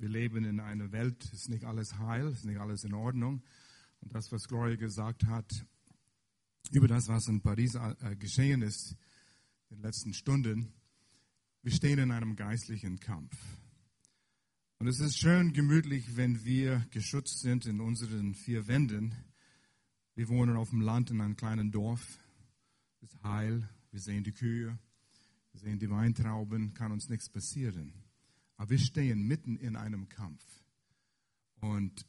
Wir leben in einer Welt, ist nicht alles heil, ist nicht alles in Ordnung. Und das, was Gloria gesagt hat, über das, was in Paris äh, geschehen ist in den letzten Stunden, wir stehen in einem geistlichen Kampf. Und es ist schön gemütlich, wenn wir geschützt sind in unseren vier Wänden. Wir wohnen auf dem Land in einem kleinen Dorf. Es ist heil. Wir sehen die Kühe. Wir sehen die Weintrauben. Kann uns nichts passieren. Aber wir stehen mitten in einem Kampf. Und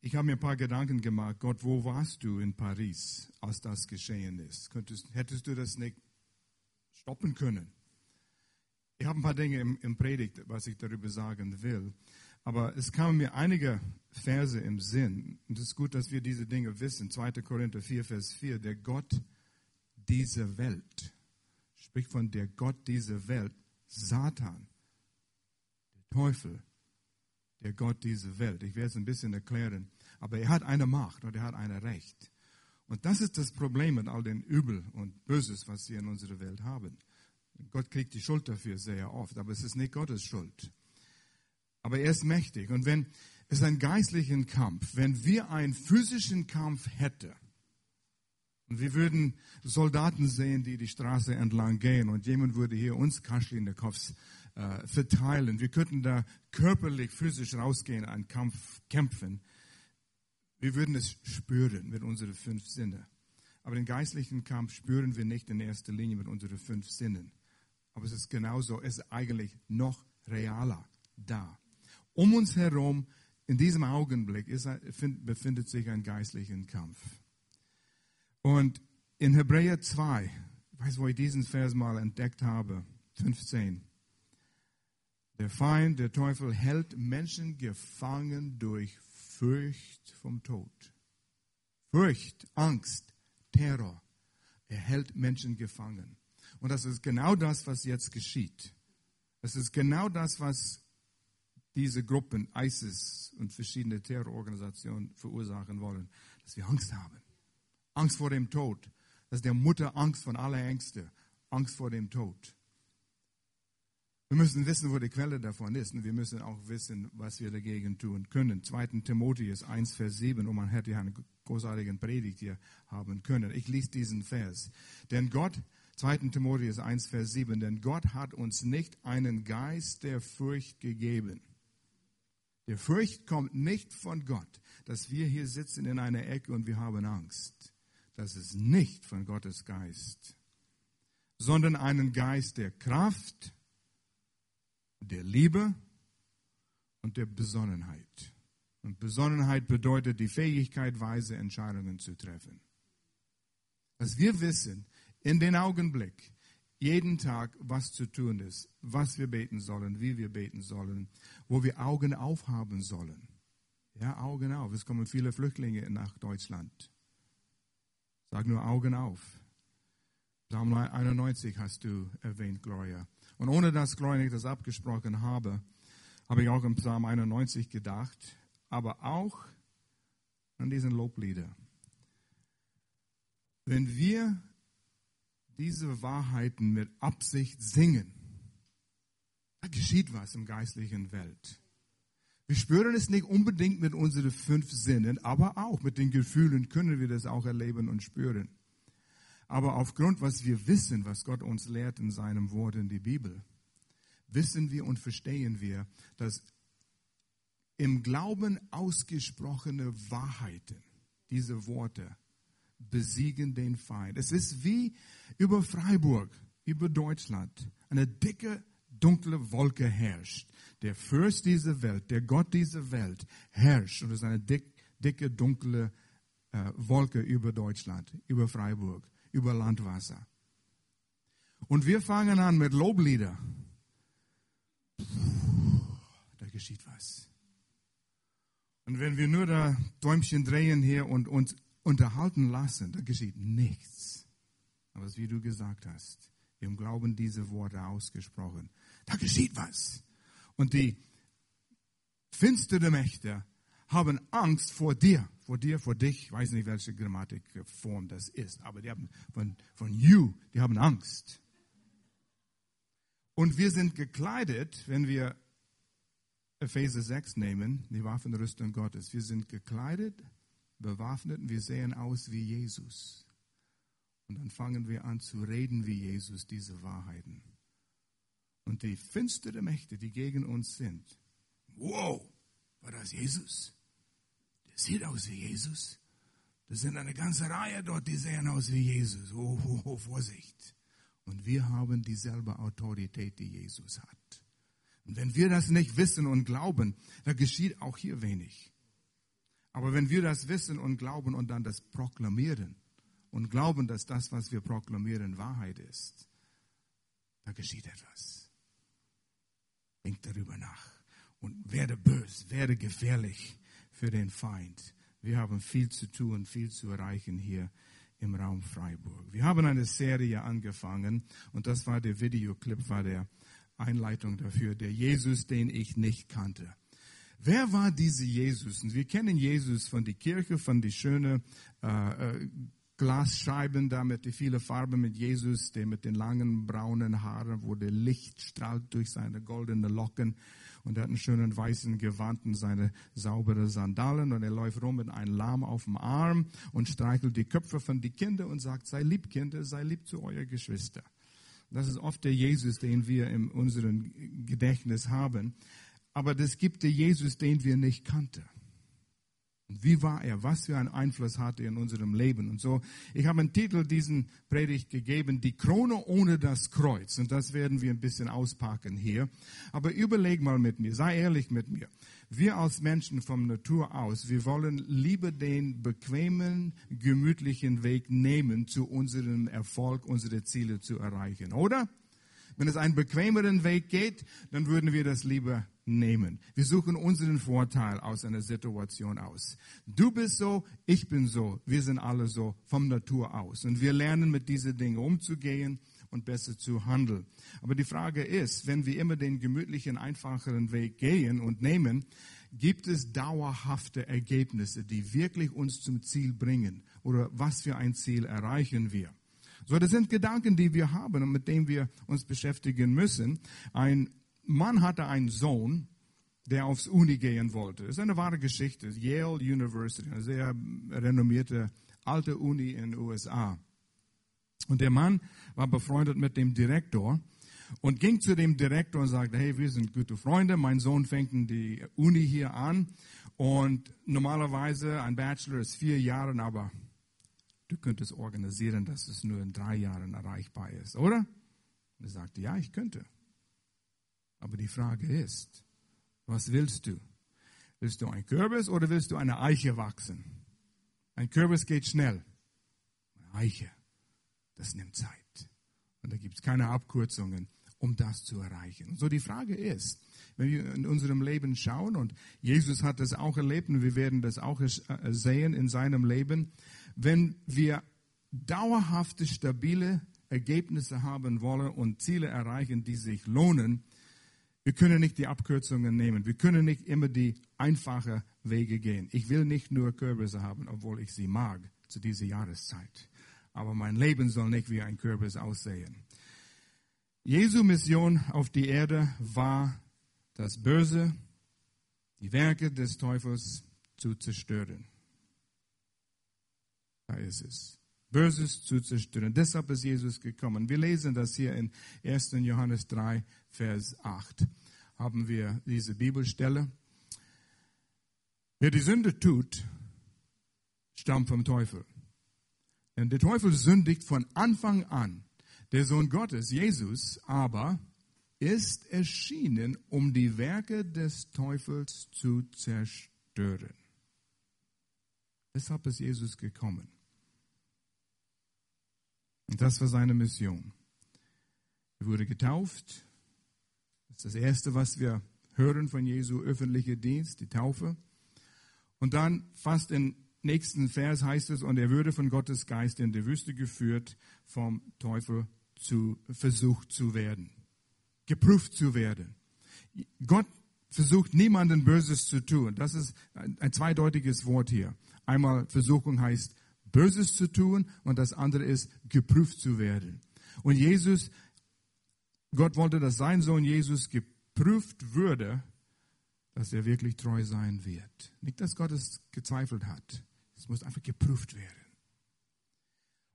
ich habe mir ein paar Gedanken gemacht. Gott, wo warst du in Paris, als das geschehen ist? Könntest, hättest du das nicht stoppen können? Ich habe ein paar Dinge im, im Predigt, was ich darüber sagen will. Aber es kamen mir einige Verse im Sinn. Und es ist gut, dass wir diese Dinge wissen. 2. Korinther 4, Vers 4. Der Gott dieser Welt, spricht von der Gott dieser Welt, Satan, Teufel, der Gott dieser Welt. Ich werde es ein bisschen erklären. Aber er hat eine Macht und er hat ein Recht. Und das ist das Problem mit all den Übel und Böses, was wir in unserer Welt haben. Gott kriegt die Schuld dafür sehr oft, aber es ist nicht Gottes Schuld. Aber er ist mächtig. Und wenn es einen geistlichen Kampf, wenn wir einen physischen Kampf hätten, und wir würden Soldaten sehen, die die Straße entlang gehen und jemand würde hier uns Kaschlinekows äh, verteilen. Wir könnten da körperlich, physisch rausgehen, einen Kampf kämpfen. Wir würden es spüren mit unseren fünf Sinnen. Aber den geistlichen Kampf spüren wir nicht in erster Linie mit unseren fünf Sinnen. Aber es ist genauso, es ist eigentlich noch realer da. Um uns herum, in diesem Augenblick, ist, befindet sich ein geistlicher Kampf. Und in Hebräer 2, ich weiß, wo ich diesen Vers mal entdeckt habe, 15. Der Feind, der Teufel, hält Menschen gefangen durch Furcht vom Tod. Furcht, Angst, Terror. Er hält Menschen gefangen. Und das ist genau das, was jetzt geschieht. Es ist genau das, was diese Gruppen, ISIS und verschiedene Terrororganisationen verursachen wollen, dass wir Angst haben. Angst vor dem Tod. Das ist der Mutter Angst von aller Ängste. Angst vor dem Tod. Wir müssen wissen, wo die Quelle davon ist. Und wir müssen auch wissen, was wir dagegen tun können. 2. Timotheus 1, Vers 7. Und man hätte ja einen großartigen Predigt hier haben können. Ich lese diesen Vers. Denn Gott 2. Timotheus 1, Vers 7, denn Gott hat uns nicht einen Geist der Furcht gegeben. Der Furcht kommt nicht von Gott, dass wir hier sitzen in einer Ecke und wir haben Angst. Das ist nicht von Gottes Geist, sondern einen Geist der Kraft, der Liebe und der Besonnenheit. Und Besonnenheit bedeutet die Fähigkeit, weise Entscheidungen zu treffen. Dass wir wissen, in den Augenblick, jeden Tag, was zu tun ist, was wir beten sollen, wie wir beten sollen, wo wir Augen aufhaben sollen. Ja, Augen auf. Es kommen viele Flüchtlinge nach Deutschland. Sag nur Augen auf. Psalm 91 hast du erwähnt, Gloria. Und ohne dass nicht das abgesprochen habe, habe ich auch im Psalm 91 gedacht, aber auch an diesen Loblieder. Wenn wir diese Wahrheiten mit Absicht singen, da geschieht was im geistlichen Welt. Wir spüren es nicht unbedingt mit unseren fünf Sinnen, aber auch mit den Gefühlen können wir das auch erleben und spüren. Aber aufgrund, was wir wissen, was Gott uns lehrt in seinem Wort in die Bibel, wissen wir und verstehen wir, dass im Glauben ausgesprochene Wahrheiten, diese Worte, besiegen den Feind. Es ist wie über Freiburg, über Deutschland. Eine dicke, dunkle Wolke herrscht. Der Fürst dieser Welt, der Gott dieser Welt herrscht. Und es ist eine dick, dicke, dunkle äh, Wolke über Deutschland, über Freiburg, über Landwasser. Und wir fangen an mit Loblieder. Da geschieht was. Und wenn wir nur da Däumchen drehen hier und uns unterhalten lassen, da geschieht nichts. Aber wie du gesagt hast, haben Glauben diese Worte ausgesprochen. Da geschieht was. Und die finsteren Mächte haben Angst vor dir, vor dir, vor dich. Ich weiß nicht, welche Grammatikform das ist, aber die haben von, von you, die haben Angst. Und wir sind gekleidet, wenn wir Epheser 6 nehmen, die Waffenrüstung Gottes. Wir sind gekleidet, bewaffnet und wir sehen aus wie Jesus. Und dann fangen wir an zu reden wie Jesus diese Wahrheiten. Und die finsteren Mächte, die gegen uns sind, wow, war das Jesus? Sieht aus wie Jesus. Das sind eine ganze Reihe dort, die sehen aus wie Jesus. Oh, oh, oh, Vorsicht. Und wir haben dieselbe Autorität, die Jesus hat. Und wenn wir das nicht wissen und glauben, dann geschieht auch hier wenig. Aber wenn wir das wissen und glauben und dann das proklamieren und glauben, dass das, was wir proklamieren, Wahrheit ist, da geschieht etwas. Denk darüber nach und werde bös, werde gefährlich für den Feind. Wir haben viel zu tun, viel zu erreichen hier im Raum Freiburg. Wir haben eine Serie angefangen und das war der Videoclip, war der Einleitung dafür, der Jesus, den ich nicht kannte. Wer war diese Jesus? Und wir kennen Jesus von der Kirche, von die schönen äh, äh, Glasscheiben da mit die viele Farben mit Jesus, der mit den langen braunen Haaren, wo der Licht strahlt durch seine goldenen Locken und er hat einen schönen weißen Gewand und seine saubere Sandalen und er läuft rum mit einem Lamm auf dem Arm und streichelt die Köpfe von die Kinder und sagt, sei lieb Kinder, sei lieb zu euer Geschwister. Das ist oft der Jesus, den wir in unserem Gedächtnis haben. Aber das gibt der Jesus, den wir nicht kannten. Und wie war er? Was für einen Einfluss hatte er in unserem Leben? Und so, ich habe einen Titel diesen Predigt gegeben, die Krone ohne das Kreuz. Und das werden wir ein bisschen auspacken hier. Aber überleg mal mit mir, sei ehrlich mit mir. Wir als Menschen vom Natur aus, wir wollen lieber den bequemen, gemütlichen Weg nehmen, zu unserem Erfolg, unsere Ziele zu erreichen, oder? Wenn es einen bequemeren Weg geht, dann würden wir das lieber nehmen. Wir suchen unseren Vorteil aus einer Situation aus. Du bist so, ich bin so, wir sind alle so vom Natur aus. Und wir lernen mit diesen Dingen umzugehen und besser zu handeln. Aber die Frage ist, wenn wir immer den gemütlichen, einfacheren Weg gehen und nehmen, gibt es dauerhafte Ergebnisse, die wirklich uns zum Ziel bringen? Oder was für ein Ziel erreichen wir? So, das sind Gedanken, die wir haben und mit denen wir uns beschäftigen müssen. Ein Mann hatte einen Sohn, der aufs Uni gehen wollte. Das ist eine wahre Geschichte. Yale University, eine sehr renommierte alte Uni in den USA. Und der Mann war befreundet mit dem Direktor und ging zu dem Direktor und sagte, hey, wir sind gute Freunde, mein Sohn fängt in die Uni hier an und normalerweise ein Bachelor ist vier Jahre, aber du könntest organisieren, dass es nur in drei Jahren erreichbar ist, oder? Und er sagte, ja, ich könnte. Aber die Frage ist, was willst du? Willst du ein Kürbis oder willst du eine Eiche wachsen? Ein Kürbis geht schnell. Eine Eiche, das nimmt Zeit. Und da gibt es keine Abkürzungen, um das zu erreichen. So die Frage ist, wenn wir in unserem Leben schauen, und Jesus hat das auch erlebt und wir werden das auch äh, sehen in seinem Leben, wenn wir dauerhafte, stabile Ergebnisse haben wollen und Ziele erreichen, die sich lohnen, wir können nicht die Abkürzungen nehmen. Wir können nicht immer die einfachen Wege gehen. Ich will nicht nur Kürbisse haben, obwohl ich sie mag zu dieser Jahreszeit. Aber mein Leben soll nicht wie ein Kürbis aussehen. Jesu Mission auf die Erde war, das Böse, die Werke des Teufels zu zerstören. Da ist es. Böses zu zerstören. Deshalb ist Jesus gekommen. Wir lesen das hier in 1. Johannes 3, Vers 8. Haben wir diese Bibelstelle. Wer die Sünde tut, stammt vom Teufel. Denn der Teufel sündigt von Anfang an. Der Sohn Gottes, Jesus, aber ist erschienen, um die Werke des Teufels zu zerstören. Deshalb ist Jesus gekommen. Und das war seine Mission. Er wurde getauft. Das ist das Erste, was wir hören von Jesu öffentlicher Dienst, die Taufe. Und dann fast im nächsten Vers heißt es, und er würde von Gottes Geist in die Wüste geführt, vom Teufel zu versucht zu werden, geprüft zu werden. Gott versucht niemanden Böses zu tun. Das ist ein zweideutiges Wort hier. Einmal Versuchung heißt Böses zu tun und das andere ist, geprüft zu werden. Und Jesus, Gott wollte, dass sein Sohn Jesus geprüft würde, dass er wirklich treu sein wird. Nicht, dass Gott es gezweifelt hat. Es muss einfach geprüft werden.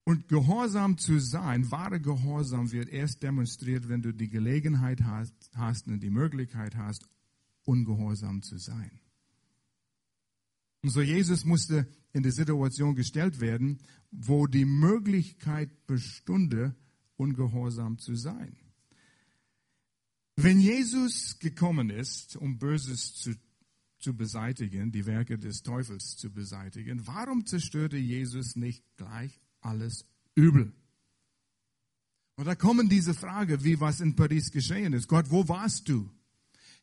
Und Gehorsam zu sein, wahre Gehorsam wird erst demonstriert, wenn du die Gelegenheit hast, hast und die Möglichkeit hast, ungehorsam zu sein. Und so Jesus musste in die Situation gestellt werden, wo die Möglichkeit bestünde, ungehorsam zu sein. Wenn Jesus gekommen ist, um Böses zu, zu beseitigen, die Werke des Teufels zu beseitigen, warum zerstörte Jesus nicht gleich alles übel? Und da kommen diese Frage, wie was in Paris geschehen ist. Gott, wo warst du?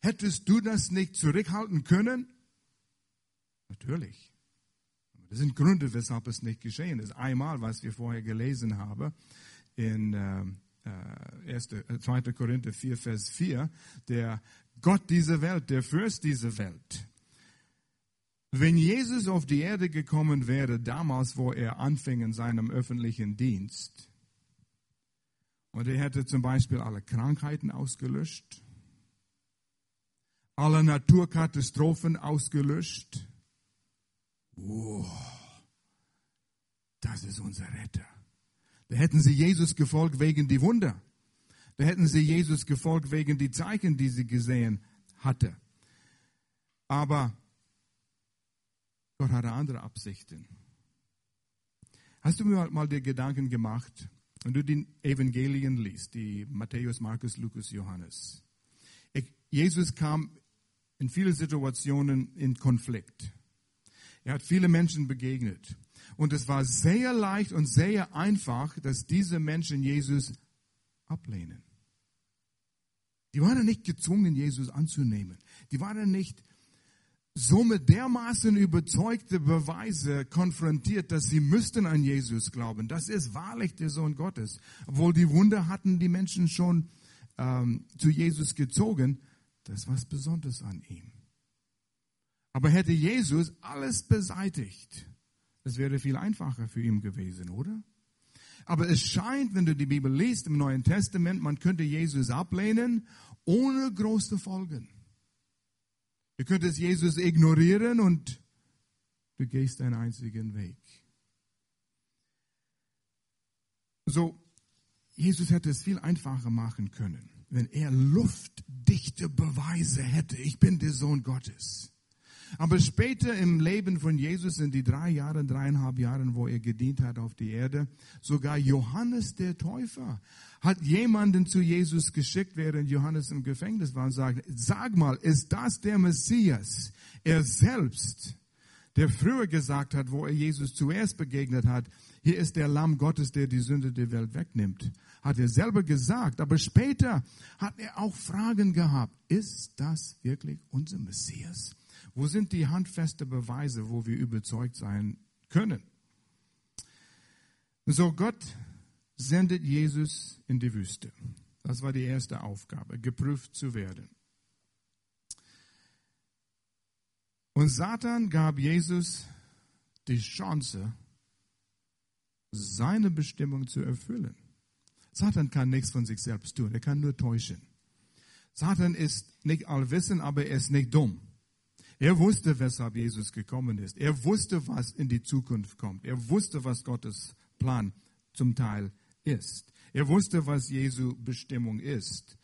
Hättest du das nicht zurückhalten können? Natürlich. Das sind Gründe, weshalb es nicht geschehen ist. Einmal, was wir vorher gelesen haben, in äh, 1, 2. Äh, Korinther 4, Vers 4, der Gott dieser Welt, der Fürst dieser Welt. Wenn Jesus auf die Erde gekommen wäre, damals, wo er anfing in seinem öffentlichen Dienst, und er hätte zum Beispiel alle Krankheiten ausgelöscht, alle Naturkatastrophen ausgelöscht, wow, das ist unser Retter. Da hätten sie Jesus gefolgt wegen die Wunder. Da hätten sie Jesus gefolgt wegen die Zeichen, die sie gesehen hatte. Aber Gott hatte andere Absichten. Hast du mir mal die Gedanken gemacht, wenn du die Evangelien liest, die Matthäus, Markus, Lukas, Johannes? Jesus kam in vielen Situationen in Konflikt. Er hat viele Menschen begegnet. Und es war sehr leicht und sehr einfach, dass diese Menschen Jesus ablehnen. Die waren nicht gezwungen, Jesus anzunehmen. Die waren nicht so mit dermaßen überzeugte Beweise konfrontiert, dass sie müssten an Jesus glauben. Das ist wahrlich der Sohn Gottes. Obwohl die Wunder hatten die Menschen schon ähm, zu Jesus gezogen. Das ist was Besonderes an ihm. Aber hätte Jesus alles beseitigt, es wäre viel einfacher für ihn gewesen, oder? Aber es scheint, wenn du die Bibel liest im Neuen Testament, man könnte Jesus ablehnen ohne große Folgen. Du könntest Jesus ignorieren und du gehst deinen einzigen Weg. So, Jesus hätte es viel einfacher machen können, wenn er luftdichte Beweise hätte. Ich bin der Sohn Gottes. Aber später im Leben von Jesus, in die drei Jahre, dreieinhalb Jahren, wo er gedient hat auf die Erde, sogar Johannes der Täufer hat jemanden zu Jesus geschickt, während Johannes im Gefängnis war und sagt, sag mal, ist das der Messias? Er selbst, der früher gesagt hat, wo er Jesus zuerst begegnet hat, hier ist der Lamm Gottes, der die Sünde der Welt wegnimmt. Hat er selber gesagt, aber später hat er auch Fragen gehabt. Ist das wirklich unser Messias? Wo sind die handfesten Beweise, wo wir überzeugt sein können? So, Gott sendet Jesus in die Wüste. Das war die erste Aufgabe, geprüft zu werden. Und Satan gab Jesus die Chance, seine Bestimmung zu erfüllen. Satan kann nichts von sich selbst tun, er kann nur täuschen. Satan ist nicht allwissend, aber er ist nicht dumm. Er wusste, weshalb Jesus gekommen ist. Er wusste, was in die Zukunft kommt. Er wusste, was Gottes Plan zum Teil ist. Er wusste, was Jesu Bestimmung ist.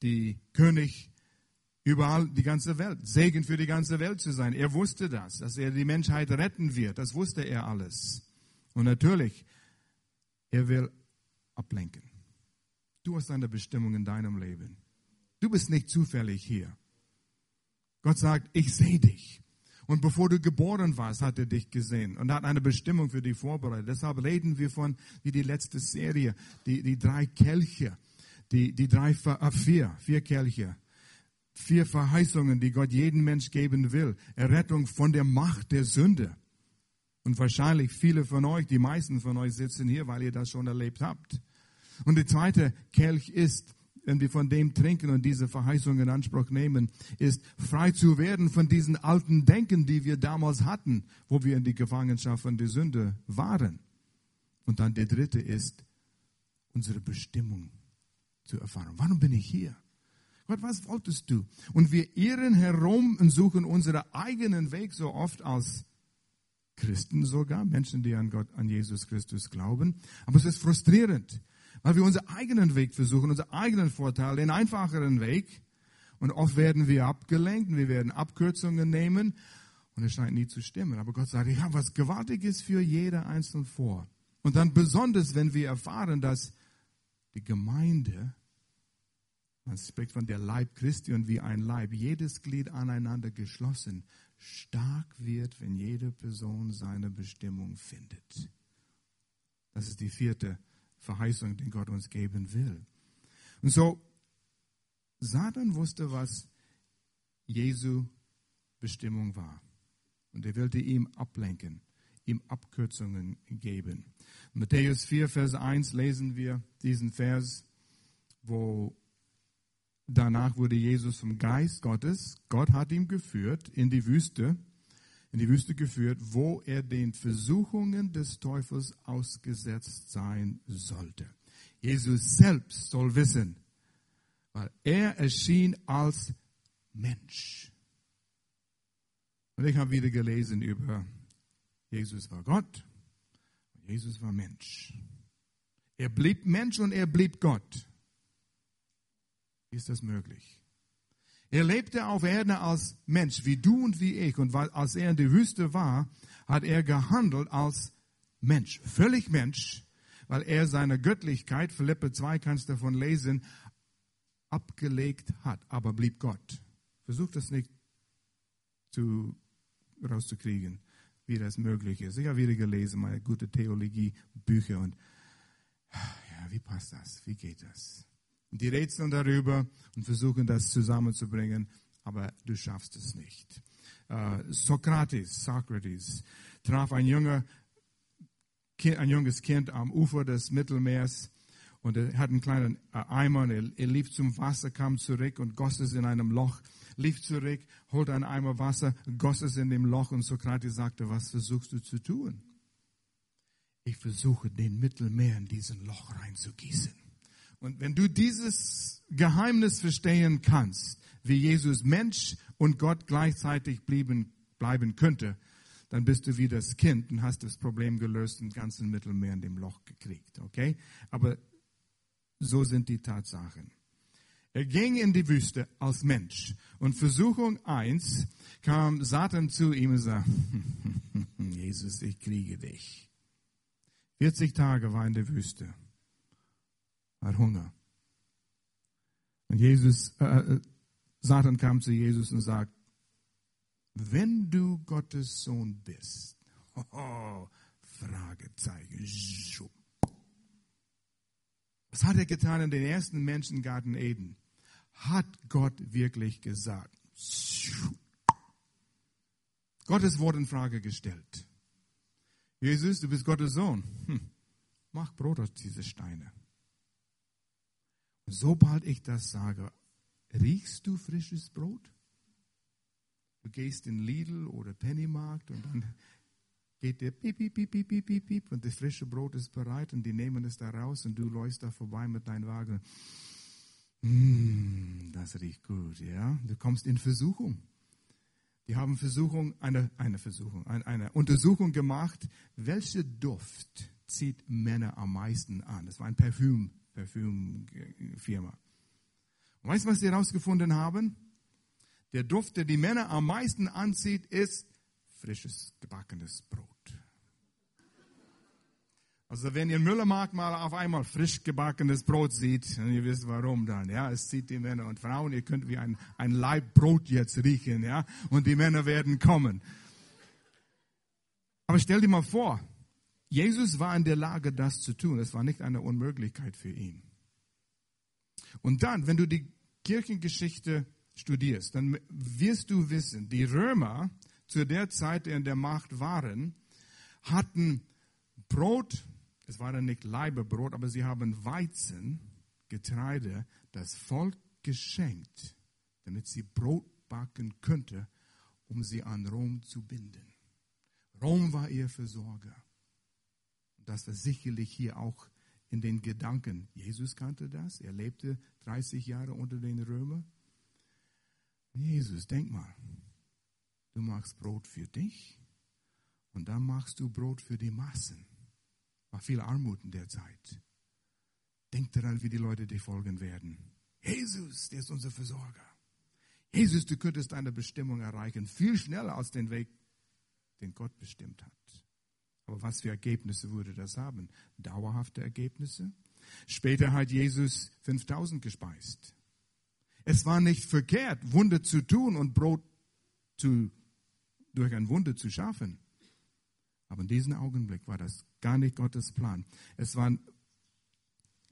Die König überall die ganze Welt, Segen für die ganze Welt zu sein. Er wusste das, dass er die Menschheit retten wird. Das wusste er alles. Und natürlich, er will ablenken. Du hast eine Bestimmung in deinem Leben. Du bist nicht zufällig hier. Gott sagt, ich sehe dich. Und bevor du geboren warst, hat er dich gesehen und hat eine Bestimmung für dich vorbereitet. Deshalb reden wir von, wie die letzte Serie, die, die drei Kelche, die, die drei, äh, vier, vier Kelche, vier Verheißungen, die Gott jedem Mensch geben will. Errettung von der Macht der Sünde. Und wahrscheinlich viele von euch, die meisten von euch sitzen hier, weil ihr das schon erlebt habt. Und der zweite Kelch ist wenn wir von dem trinken und diese Verheißung in Anspruch nehmen, ist frei zu werden von diesen alten Denken, die wir damals hatten, wo wir in die Gefangenschaft von der Sünde waren. Und dann der dritte ist, unsere Bestimmung zu erfahren. Warum bin ich hier? Gott, was wolltest du? Und wir irren herum und suchen unseren eigenen Weg so oft als Christen sogar, Menschen, die an Gott, an Jesus Christus glauben. Aber es ist frustrierend, weil wir unseren eigenen Weg versuchen, unseren eigenen Vorteil, den einfacheren Weg. Und oft werden wir abgelenkt und wir werden Abkürzungen nehmen und es scheint nie zu stimmen. Aber Gott sagt, ich habe was Gewaltiges für jeder Einzelne vor. Und dann besonders, wenn wir erfahren, dass die Gemeinde, man spricht von der Leib Christi und wie ein Leib, jedes Glied aneinander geschlossen, stark wird, wenn jede Person seine Bestimmung findet. Das ist die vierte Verheißung, die Gott uns geben will. Und so, Satan wusste, was Jesu Bestimmung war. Und er wollte ihm ablenken, ihm Abkürzungen geben. Matthäus 4, Vers 1 lesen wir diesen Vers, wo danach wurde Jesus vom Geist Gottes, Gott hat ihn geführt in die Wüste, in die Wüste geführt, wo er den Versuchungen des Teufels ausgesetzt sein sollte. Jesus selbst soll wissen, weil er erschien als Mensch. Und ich habe wieder gelesen über Jesus war Gott, Jesus war Mensch. Er blieb Mensch und er blieb Gott. Ist das möglich? Er lebte auf Erden als Mensch, wie du und wie ich. Und als er in der Wüste war, hat er gehandelt als Mensch, völlig Mensch, weil er seine Göttlichkeit, Philippe 2 kannst du davon lesen, abgelegt hat, aber blieb Gott. Versuch das nicht zu, rauszukriegen wie das möglich ist. Ich habe wieder gelesen, meine gute Theologie-Bücher und ja, wie passt das? Wie geht das? Und die rätseln darüber und versuchen das zusammenzubringen, aber du schaffst es nicht. Uh, Sokrates, Socrates, traf ein, junger, ein junges Kind am Ufer des Mittelmeers und er hat einen kleinen äh, Eimer und er, er lief zum Wasser, kam zurück und goss es in einem Loch lief zurück, holte einen Eimer Wasser, goss es in dem Loch und Sokrates sagte, was versuchst du zu tun? Ich versuche, den Mittelmeer in diesen Loch reinzugießen. Und wenn du dieses Geheimnis verstehen kannst, wie Jesus Mensch und Gott gleichzeitig blieben, bleiben könnte, dann bist du wie das Kind und hast das Problem gelöst und ganzen Mittelmeer in dem Loch gekriegt, okay? Aber so sind die Tatsachen. Er ging in die Wüste als Mensch. Und Versuchung 1 kam Satan zu ihm und sagte, Jesus, ich kriege dich. 40 Tage war in der Wüste, hat Hunger. Und Jesus, äh, äh, Satan kam zu Jesus und sagt, wenn du Gottes Sohn bist, oh, Fragezeichen, was hat er getan in den ersten Menschengarten Eden? hat Gott wirklich gesagt? Gottes Wort in Frage gestellt. Jesus, du bist Gottes Sohn. Hm. Mach Brot aus diesen Steinen. Sobald ich das sage, riechst du frisches Brot? Du gehst in Lidl oder Pennymarkt und dann geht der piep, piep, piep, piep, piep, piep, piep und das frische Brot ist bereit und die nehmen es da raus und du läufst da vorbei mit deinem Wagen. Mm, das riecht gut, ja. Du kommst in Versuchung. Die haben Versuchung, eine, eine Versuchung, eine, eine Untersuchung gemacht, welche Duft zieht Männer am meisten an. Das war ein Parfüm, Parfümfirma. Und weißt du, was sie herausgefunden haben? Der Duft, der die Männer am meisten anzieht, ist frisches gebackenes Brot. Also wenn ihr im Müllermarkt mal auf einmal frisch gebackenes Brot seht, ihr wisst warum dann, ja, es zieht die Männer und Frauen, ihr könnt wie ein, ein Laib Brot jetzt riechen, ja, und die Männer werden kommen. Aber stell dir mal vor, Jesus war in der Lage, das zu tun. Es war nicht eine Unmöglichkeit für ihn. Und dann, wenn du die Kirchengeschichte studierst, dann wirst du wissen, die Römer zu der Zeit, in der Macht waren, hatten Brot es war dann nicht Leibebrot, aber sie haben Weizen, Getreide, das Volk geschenkt, damit sie Brot backen könnte, um sie an Rom zu binden. Rom war ihr Versorger. Das war sicherlich hier auch in den Gedanken. Jesus kannte das. Er lebte 30 Jahre unter den Römern. Jesus, denk mal, du machst Brot für dich und dann machst du Brot für die Massen. War viel Armut in der Zeit. Denk daran, wie die Leute dir folgen werden. Jesus, der ist unser Versorger. Jesus, du könntest deine Bestimmung erreichen, viel schneller als den Weg, den Gott bestimmt hat. Aber was für Ergebnisse würde das haben? Dauerhafte Ergebnisse? Später hat Jesus 5000 gespeist. Es war nicht verkehrt, Wunder zu tun und Brot zu, durch ein Wunder zu schaffen. Aber in diesem Augenblick war das gar nicht Gottes Plan. Es war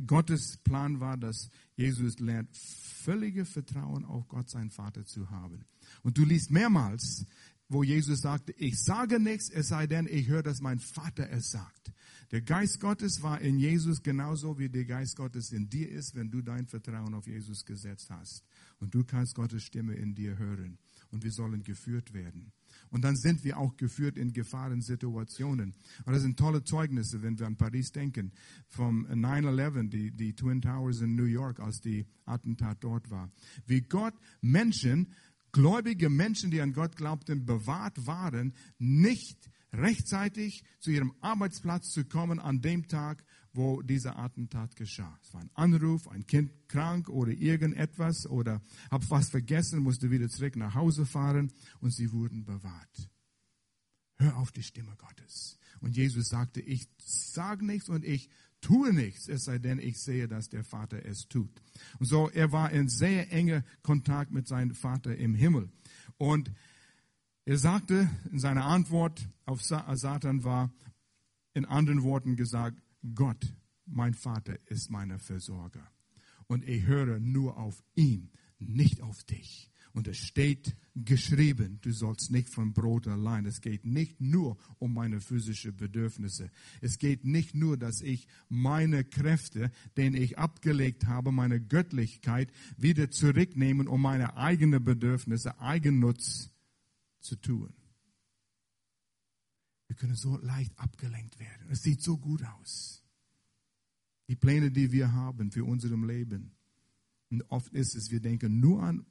Gottes Plan war, dass Jesus lernt, völlige Vertrauen auf Gott, seinen Vater zu haben. Und du liest mehrmals, wo Jesus sagte, ich sage nichts, es sei denn, ich höre, dass mein Vater es sagt. Der Geist Gottes war in Jesus genauso, wie der Geist Gottes in dir ist, wenn du dein Vertrauen auf Jesus gesetzt hast. Und du kannst Gottes Stimme in dir hören. Und wir sollen geführt werden. Und dann sind wir auch geführt in Gefahrensituationen. Und das sind tolle Zeugnisse, wenn wir an Paris denken. Vom 9-11, die, die Twin Towers in New York, als die Attentat dort war. Wie Gott Menschen, gläubige Menschen, die an Gott glaubten, bewahrt waren, nicht rechtzeitig zu ihrem Arbeitsplatz zu kommen an dem Tag, wo dieser Attentat geschah. Es war ein Anruf, ein Kind krank oder irgendetwas oder hab was vergessen, musste wieder zurück nach Hause fahren und sie wurden bewahrt. Hör auf die Stimme Gottes. Und Jesus sagte, ich sage nichts und ich tue nichts, es sei denn, ich sehe, dass der Vater es tut. Und so, er war in sehr enger Kontakt mit seinem Vater im Himmel. Und er sagte in seiner Antwort auf Satan war in anderen Worten gesagt, Gott, mein Vater, ist mein Versorger. Und ich höre nur auf ihn, nicht auf dich. Und es steht geschrieben, du sollst nicht von Brot allein. Es geht nicht nur um meine physischen Bedürfnisse. Es geht nicht nur, dass ich meine Kräfte, den ich abgelegt habe, meine Göttlichkeit wieder zurücknehmen, um meine eigenen Bedürfnisse, Eigennutz zu tun. Wir können so leicht abgelenkt werden. Es sieht so gut aus. Die Pläne, die wir haben für unser Leben. Und oft ist es, wir denken nur an,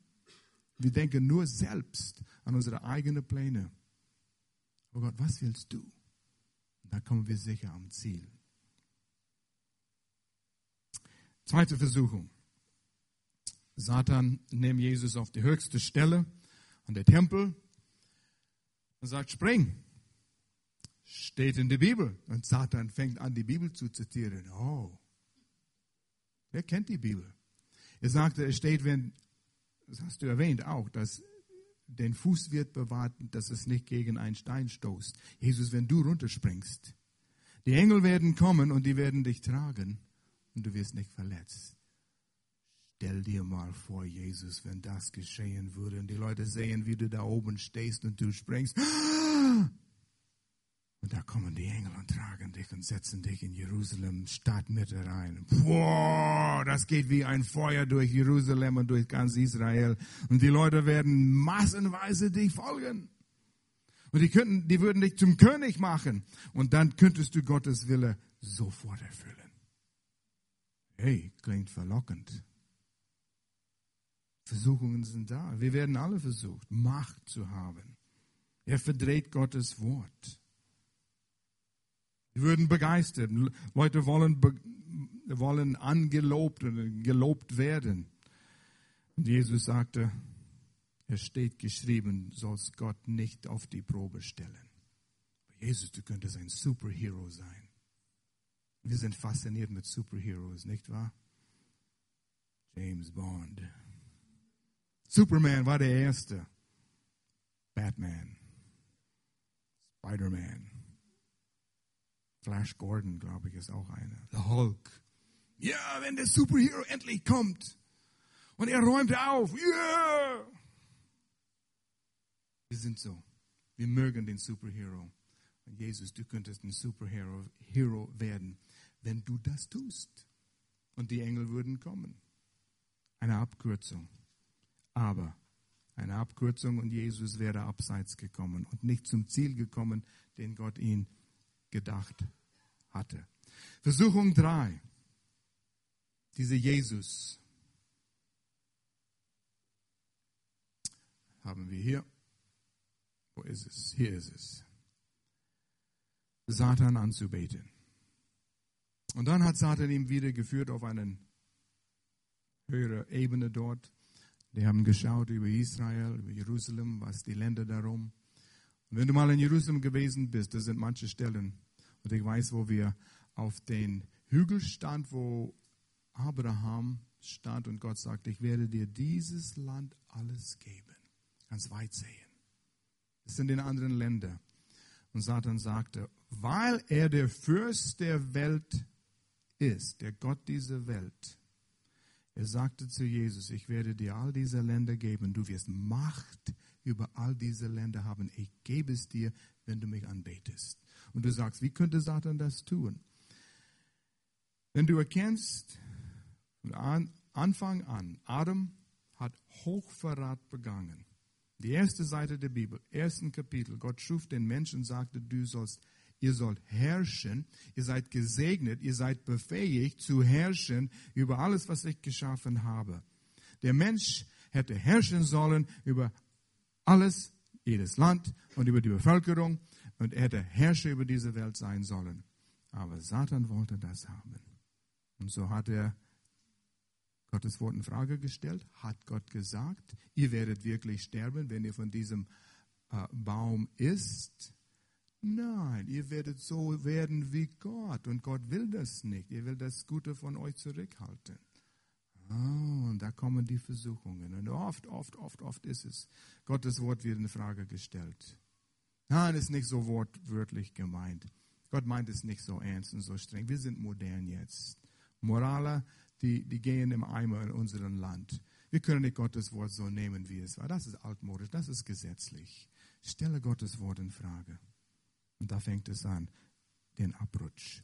wir denken nur selbst an unsere eigenen Pläne. Oh Gott, was willst du? Da kommen wir sicher am Ziel. Zweite Versuchung. Satan nimmt Jesus auf die höchste Stelle an der Tempel und sagt, spring. Steht in der Bibel. Und Satan fängt an, die Bibel zu zitieren. Oh. Wer kennt die Bibel? Er sagte, es steht, wenn, das hast du erwähnt auch, dass den Fuß wird bewahrt, dass es nicht gegen einen Stein stoßt. Jesus, wenn du runterspringst, die Engel werden kommen und die werden dich tragen und du wirst nicht verletzt. Stell dir mal vor, Jesus, wenn das geschehen würde und die Leute sehen, wie du da oben stehst und du springst. Und da kommen die Engel und tragen dich und setzen dich in Jerusalem Stadtmitte rein. Boah, das geht wie ein Feuer durch Jerusalem und durch ganz Israel. Und die Leute werden massenweise dich folgen. Und die könnten, die würden dich zum König machen. Und dann könntest du Gottes Wille sofort erfüllen. Hey, klingt verlockend. Versuchungen sind da. Wir werden alle versucht, Macht zu haben. Er verdreht Gottes Wort. Würden begeistert. Leute wollen, wollen angelobt und gelobt werden. Und Jesus sagte, es steht geschrieben, sollst Gott nicht auf die Probe stellen. Jesus, du könntest ein Superhero sein. Wir sind fasziniert mit Superheroes, nicht wahr? James Bond. Superman war der Erste. Batman. Spider-Man. Flash Gordon, glaube ich, ist auch einer. The Hulk. Ja, wenn der Superhero endlich kommt. Und er räumt auf. Ja. Wir sind so. Wir mögen den Superhero. Und Jesus, du könntest ein Superhero Hero werden, wenn du das tust. Und die Engel würden kommen. Eine Abkürzung. Aber eine Abkürzung und Jesus wäre abseits gekommen und nicht zum Ziel gekommen, den Gott ihn gedacht hatte. Versuchung drei. Diese Jesus. haben wir hier. Wo ist es? Hier ist es. Satan anzubeten. Und dann hat Satan ihn wieder geführt auf eine höhere Ebene dort. Die haben geschaut über Israel, über Jerusalem, was die Länder darum. Und wenn du mal in Jerusalem gewesen bist, das sind manche Stellen, und ich weiß, wo wir auf den Hügel stand, wo Abraham stand und Gott sagte, ich werde dir dieses Land alles geben. Ganz weit sehen. Das sind in anderen Ländern. Und Satan sagte, weil er der Fürst der Welt ist, der Gott dieser Welt, er sagte zu Jesus, ich werde dir all diese Länder geben, du wirst Macht über all diese Länder haben. Ich gebe es dir, wenn du mich anbetest. Und du sagst, wie könnte Satan das tun? Wenn du erkennst, von Anfang an, Adam hat Hochverrat begangen. Die erste Seite der Bibel, ersten Kapitel. Gott schuf den Menschen und sagte, du sollst, ihr sollt herrschen, ihr seid gesegnet, ihr seid befähigt zu herrschen über alles, was ich geschaffen habe. Der Mensch hätte herrschen sollen über alles, jedes Land und über die Bevölkerung und er hätte Herrscher über diese Welt sein sollen. Aber Satan wollte das haben. Und so hat er Gottes Wort in Frage gestellt. Hat Gott gesagt, ihr werdet wirklich sterben, wenn ihr von diesem äh, Baum isst? Nein, ihr werdet so werden wie Gott. Und Gott will das nicht. Er will das Gute von euch zurückhalten. Oh, und da kommen die Versuchungen. Und oft, oft, oft, oft ist es. Gottes Wort wird in Frage gestellt. Nein, ist nicht so wortwörtlich gemeint. Gott meint es nicht so ernst und so streng. Wir sind modern jetzt. Moraler, die, die gehen im Eimer in unserem Land. Wir können nicht Gottes Wort so nehmen, wie es war. Das ist altmodisch, das ist gesetzlich. Stelle Gottes Wort in Frage. Und da fängt es an, den Abrutsch.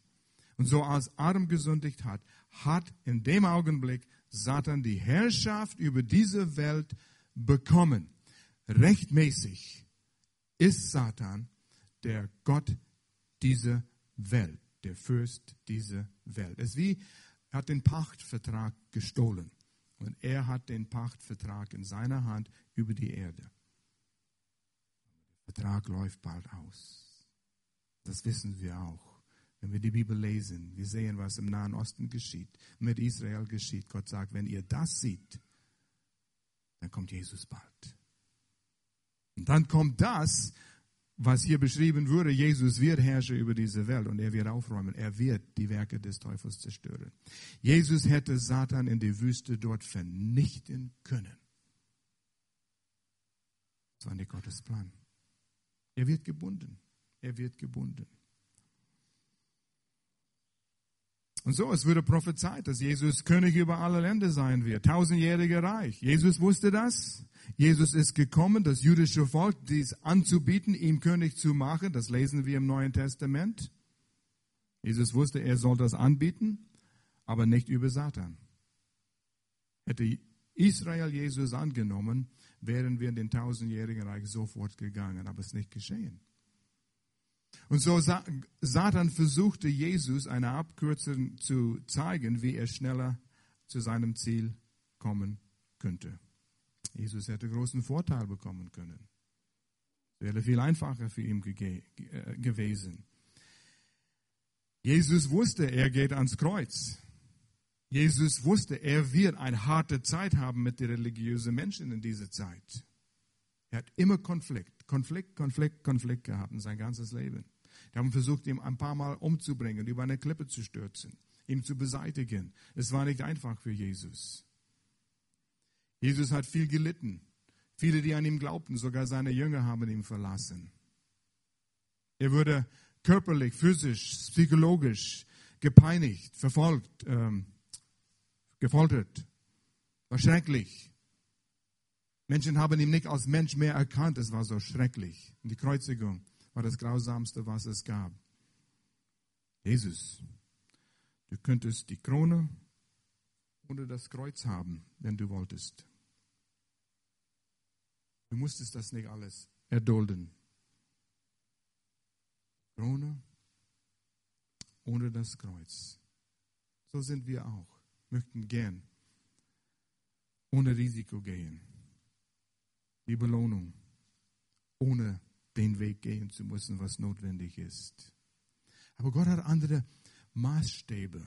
Und so als Adam gesündigt hat, hat in dem Augenblick Satan die Herrschaft über diese Welt bekommen. Rechtmäßig ist Satan der Gott dieser Welt, der Fürst dieser Welt. Es ist wie er hat den Pachtvertrag gestohlen. Und er hat den Pachtvertrag in seiner Hand über die Erde. Der Vertrag läuft bald aus. Das wissen wir auch. Wir die Bibel lesen, wir sehen, was im Nahen Osten geschieht, mit Israel geschieht. Gott sagt, wenn ihr das seht, dann kommt Jesus bald. Und dann kommt das, was hier beschrieben wurde, Jesus wird Herrscher über diese Welt und er wird aufräumen. Er wird die Werke des Teufels zerstören. Jesus hätte Satan in die Wüste dort vernichten können. Das war nicht Gottes Plan. Er wird gebunden. Er wird gebunden. Und so, es wurde prophezeit, dass Jesus König über alle Länder sein wird. Tausendjähriger Reich. Jesus wusste das. Jesus ist gekommen, das jüdische Volk dies anzubieten, ihm König zu machen. Das lesen wir im Neuen Testament. Jesus wusste, er soll das anbieten, aber nicht über Satan. Hätte Israel Jesus angenommen, wären wir in den tausendjährigen Reich sofort gegangen, aber es ist nicht geschehen. Und so Satan versuchte Jesus eine Abkürzung zu zeigen, wie er schneller zu seinem Ziel kommen könnte. Jesus hätte großen Vorteil bekommen können. Es wäre viel einfacher für ihn äh, gewesen. Jesus wusste, er geht ans Kreuz. Jesus wusste, er wird eine harte Zeit haben mit den religiösen Menschen in dieser Zeit. Er hat immer Konflikt, Konflikt, Konflikt, Konflikt gehabt in sein ganzes Leben. Die haben versucht, ihn ein paar Mal umzubringen, über eine Klippe zu stürzen, ihn zu beseitigen. Es war nicht einfach für Jesus. Jesus hat viel gelitten. Viele, die an ihm glaubten, sogar seine Jünger haben ihn verlassen. Er wurde körperlich, physisch, psychologisch gepeinigt, verfolgt, ähm, gefoltert. War schrecklich. Menschen haben ihn nicht als Mensch mehr erkannt. Es war so schrecklich. Und die Kreuzigung war das Grausamste, was es gab. Jesus, du könntest die Krone oder das Kreuz haben, wenn du wolltest. Du musstest das nicht alles erdulden. Krone ohne das Kreuz. So sind wir auch. Möchten gern ohne Risiko gehen. Die Belohnung, ohne den Weg gehen zu müssen, was notwendig ist. Aber Gott hat andere Maßstäbe.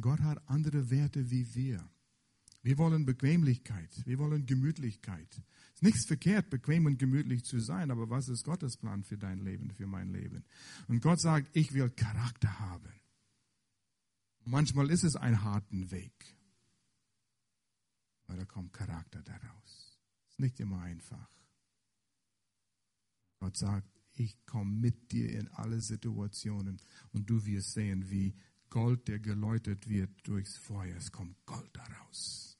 Gott hat andere Werte wie wir. Wir wollen Bequemlichkeit, wir wollen Gemütlichkeit. Es ist nichts verkehrt, bequem und gemütlich zu sein, aber was ist Gottes Plan für dein Leben, für mein Leben? Und Gott sagt, ich will Charakter haben. Manchmal ist es ein harten Weg, aber da kommt Charakter daraus. Ist nicht immer einfach. Gott sagt, ich komme mit dir in alle Situationen und du wirst sehen, wie Gold, der geläutet wird durchs Feuer, es kommt Gold daraus.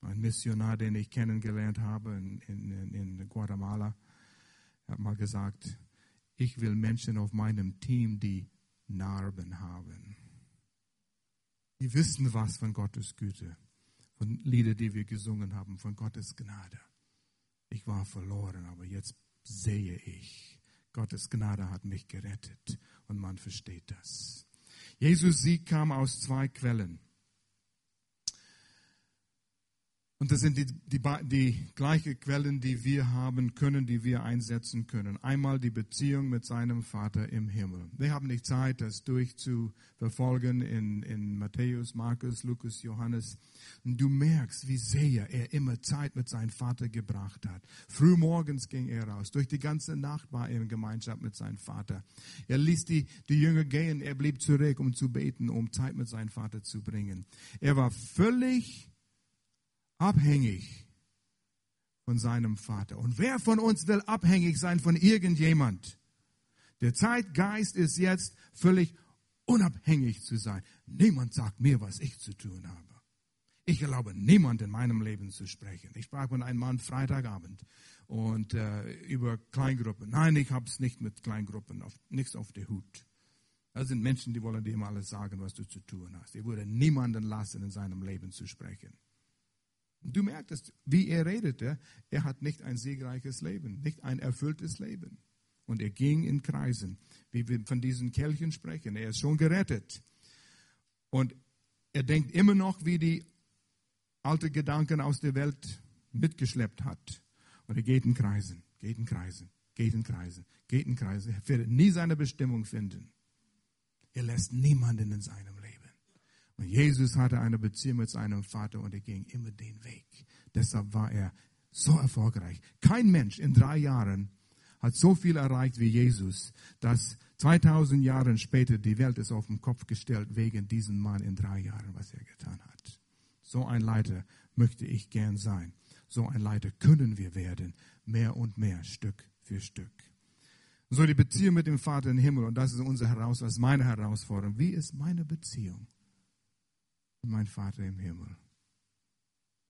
Ein Missionar, den ich kennengelernt habe in, in, in Guatemala, hat mal gesagt, ich will Menschen auf meinem Team, die Narben haben. Die wissen was von Gottes Güte, von Lieder, die wir gesungen haben, von Gottes Gnade. Ich war verloren, aber jetzt sehe ich, Gottes Gnade hat mich gerettet und man versteht das. Jesus Sieg kam aus zwei Quellen. Und das sind die, die, die gleichen Quellen, die wir haben können, die wir einsetzen können. Einmal die Beziehung mit seinem Vater im Himmel. Wir haben nicht Zeit, das durchzuverfolgen in, in Matthäus, Markus, Lukas, Johannes. Und du merkst, wie sehr er immer Zeit mit seinem Vater gebracht hat. Frühmorgens ging er raus. Durch die ganze Nacht war er in Gemeinschaft mit seinem Vater. Er ließ die, die Jünger gehen. Er blieb zurück, um zu beten, um Zeit mit seinem Vater zu bringen. Er war völlig abhängig von seinem Vater. Und wer von uns will abhängig sein von irgendjemand? Der Zeitgeist ist jetzt völlig unabhängig zu sein. Niemand sagt mir, was ich zu tun habe. Ich erlaube niemand in meinem Leben zu sprechen. Ich sprach mit einem Mann Freitagabend und äh, über Kleingruppen. Nein, ich habe es nicht mit Kleingruppen, auf, nichts auf der Hut. Das sind Menschen, die wollen dir mal alles sagen, was du zu tun hast. Ich würde niemanden lassen, in seinem Leben zu sprechen. Du merktest, wie er redete, er hat nicht ein siegreiches Leben, nicht ein erfülltes Leben. Und er ging in Kreisen, wie wir von diesen Kelchen sprechen. Er ist schon gerettet. Und er denkt immer noch, wie die alte Gedanken aus der Welt mitgeschleppt hat. Und er geht in Kreisen, geht in Kreisen, geht in Kreisen, geht in Kreisen. Er wird nie seine Bestimmung finden. Er lässt niemanden in seinem. Und Jesus hatte eine Beziehung mit seinem Vater und er ging immer den Weg. Deshalb war er so erfolgreich. Kein Mensch in drei Jahren hat so viel erreicht wie Jesus, dass 2000 Jahre später die Welt ist auf den Kopf gestellt wegen diesem Mann in drei Jahren, was er getan hat. So ein Leiter möchte ich gern sein. So ein Leiter können wir werden, mehr und mehr, Stück für Stück. So die Beziehung mit dem Vater im Himmel, und das ist unsere Herausforderung, meine Herausforderung. Wie ist meine Beziehung mein Vater im Himmel.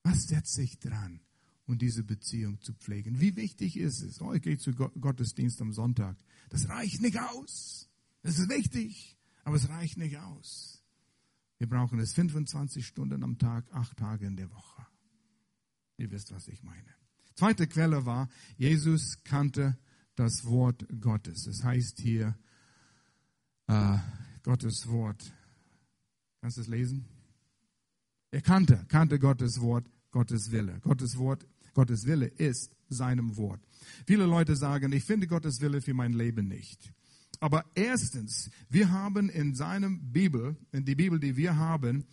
Was setzt sich dran, um diese Beziehung zu pflegen? Wie wichtig ist es? Oh, ich gehe zu Gottesdienst am Sonntag. Das reicht nicht aus. Das ist wichtig, aber es reicht nicht aus. Wir brauchen es 25 Stunden am Tag, acht Tage in der Woche. Ihr wisst, was ich meine. Zweite Quelle war, Jesus kannte das Wort Gottes. Es das heißt hier, äh, Gottes Wort. Kannst du es lesen? Er kannte, kannte Gottes Wort, Gottes Wille. Gottes Wort, Gottes Wille ist seinem Wort. Viele Leute sagen, ich finde Gottes Wille für mein Leben nicht. Aber erstens, wir haben in seinem Bibel, in die Bibel, die wir haben,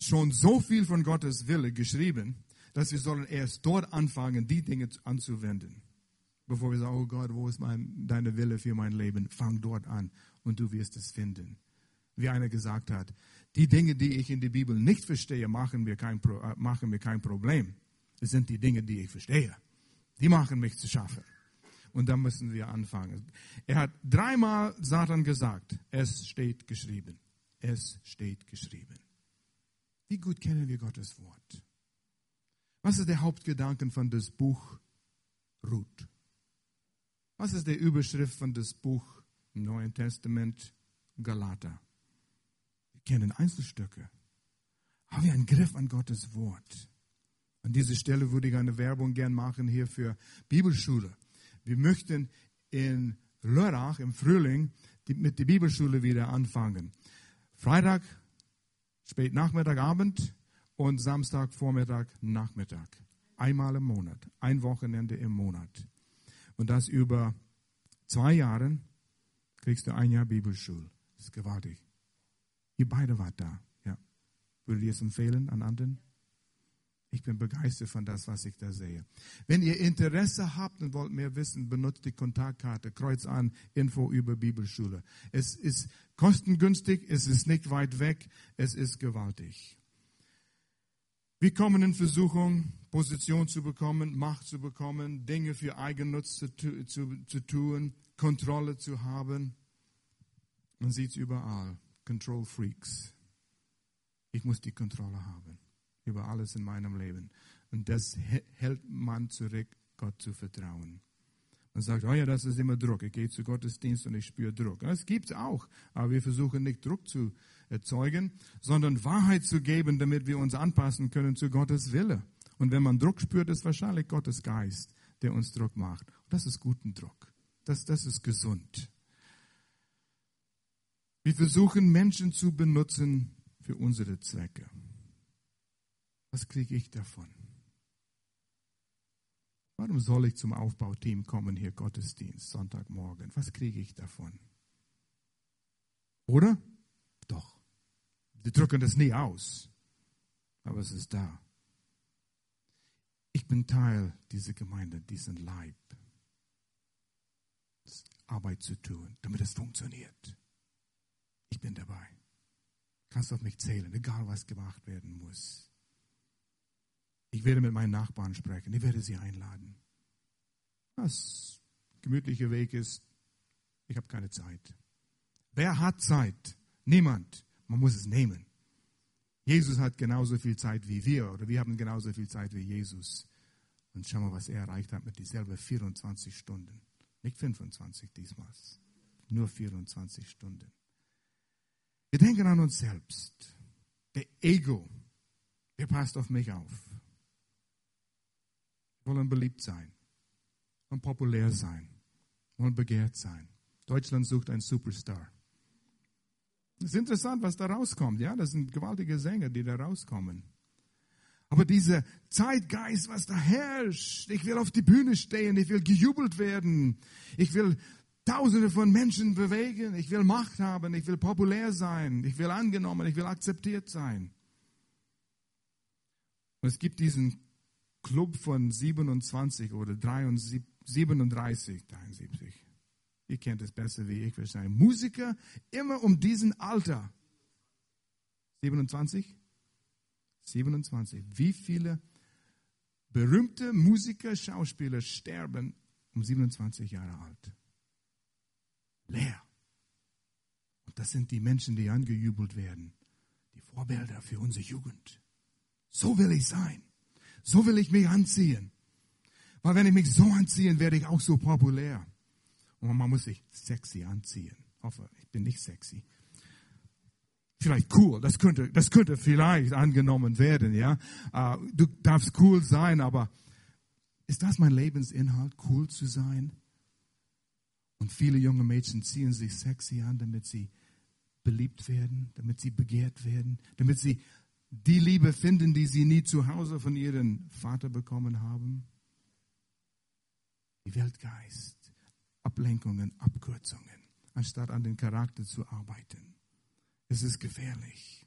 schon so viel von Gottes Wille geschrieben, dass wir sollen erst dort anfangen, die Dinge anzuwenden. Bevor wir sagen, oh Gott, wo ist mein, deine Wille für mein Leben? Fang dort an und du wirst es finden. Wie einer gesagt hat, die Dinge, die ich in der Bibel nicht verstehe, machen mir kein, äh, machen mir kein Problem. Es sind die Dinge, die ich verstehe. Die machen mich zu schaffen. Und da müssen wir anfangen. Er hat dreimal Satan gesagt, es steht geschrieben. Es steht geschrieben. Wie gut kennen wir Gottes Wort? Was ist der Hauptgedanke von das Buch Ruth? Was ist der Überschrift von das Buch im Neuen Testament Galater? Kennen Einzelstücke. Haben wir einen Griff an Gottes Wort? An dieser Stelle würde ich eine Werbung gern machen hier für Bibelschule. Wir möchten in Lörrach im Frühling die, mit der Bibelschule wieder anfangen. Freitag, spät Nachmittag, Abend und Samstag, Vormittag, Nachmittag. Einmal im Monat. Ein Wochenende im Monat. Und das über zwei Jahre kriegst du ein Jahr Bibelschule. Das ist gewaltig. Ihr beide wart da. Ja. Würdet ihr es empfehlen an anderen? Ich bin begeistert von das, was ich da sehe. Wenn ihr Interesse habt und wollt mehr wissen, benutzt die Kontaktkarte, kreuz an, Info über Bibelschule. Es ist kostengünstig, es ist nicht weit weg, es ist gewaltig. Wir kommen in Versuchung, Position zu bekommen, Macht zu bekommen, Dinge für Eigennutz zu, zu, zu tun, Kontrolle zu haben. Man sieht es überall. Control Freaks. Ich muss die Kontrolle haben über alles in meinem Leben. Und das hält man zurück, Gott zu vertrauen. Man sagt, oh ja, das ist immer Druck. Ich gehe zu Gottesdienst und ich spüre Druck. Das gibt es auch. Aber wir versuchen nicht Druck zu erzeugen, sondern Wahrheit zu geben, damit wir uns anpassen können zu Gottes Wille. Und wenn man Druck spürt, ist wahrscheinlich Gottes Geist, der uns Druck macht. Und das ist guten Druck. Das, das ist gesund. Wir versuchen Menschen zu benutzen für unsere Zwecke. Was kriege ich davon? Warum soll ich zum Aufbauteam kommen hier Gottesdienst Sonntagmorgen? Was kriege ich davon? Oder? Doch. Sie drücken das nie aus, aber es ist da. Ich bin Teil dieser Gemeinde, diesen Leib. Arbeit zu tun, damit es funktioniert. Ich bin dabei. Kannst auf mich zählen, egal was gemacht werden muss. Ich werde mit meinen Nachbarn sprechen. Ich werde sie einladen. Das gemütliche Weg ist, ich habe keine Zeit. Wer hat Zeit? Niemand. Man muss es nehmen. Jesus hat genauso viel Zeit wie wir oder wir haben genauso viel Zeit wie Jesus. Und schau mal, was er erreicht hat mit dieselben 24 Stunden. Nicht 25 diesmal. Nur 24 Stunden. Wir denken an uns selbst. Der Ego, der passt auf mich auf wollen beliebt sein und populär sein, wollen begehrt sein. Deutschland sucht einen Superstar. Es ist interessant, was da rauskommt. Ja, das sind gewaltige Sänger, die da rauskommen. Aber dieser Zeitgeist, was da herrscht, ich will auf die Bühne stehen, ich will gejubelt werden, ich will Tausende von Menschen bewegen, ich will Macht haben, ich will populär sein, ich will angenommen, ich will akzeptiert sein. Und es gibt diesen Club von 27 oder 37, 37, 73. Ihr kennt es besser wie ich wahrscheinlich. Musiker immer um diesen Alter. 27? 27. Wie viele berühmte Musiker, Schauspieler sterben um 27 Jahre alt? Leer. Und das sind die Menschen, die angejubelt werden. Die Vorbilder für unsere Jugend. So will ich sein. So will ich mich anziehen. Weil wenn ich mich so anziehe, werde ich auch so populär. Und man muss sich sexy anziehen. Ich hoffe, ich bin nicht sexy. Vielleicht cool, das könnte, das könnte vielleicht angenommen werden, ja. Uh, du darfst cool sein, aber ist das mein Lebensinhalt, cool zu sein? Und viele junge Mädchen ziehen sich sexy an, damit sie beliebt werden, damit sie begehrt werden, damit sie die Liebe finden, die sie nie zu Hause von ihrem Vater bekommen haben? Die Weltgeist, Ablenkungen, Abkürzungen, anstatt an den Charakter zu arbeiten. Es ist gefährlich.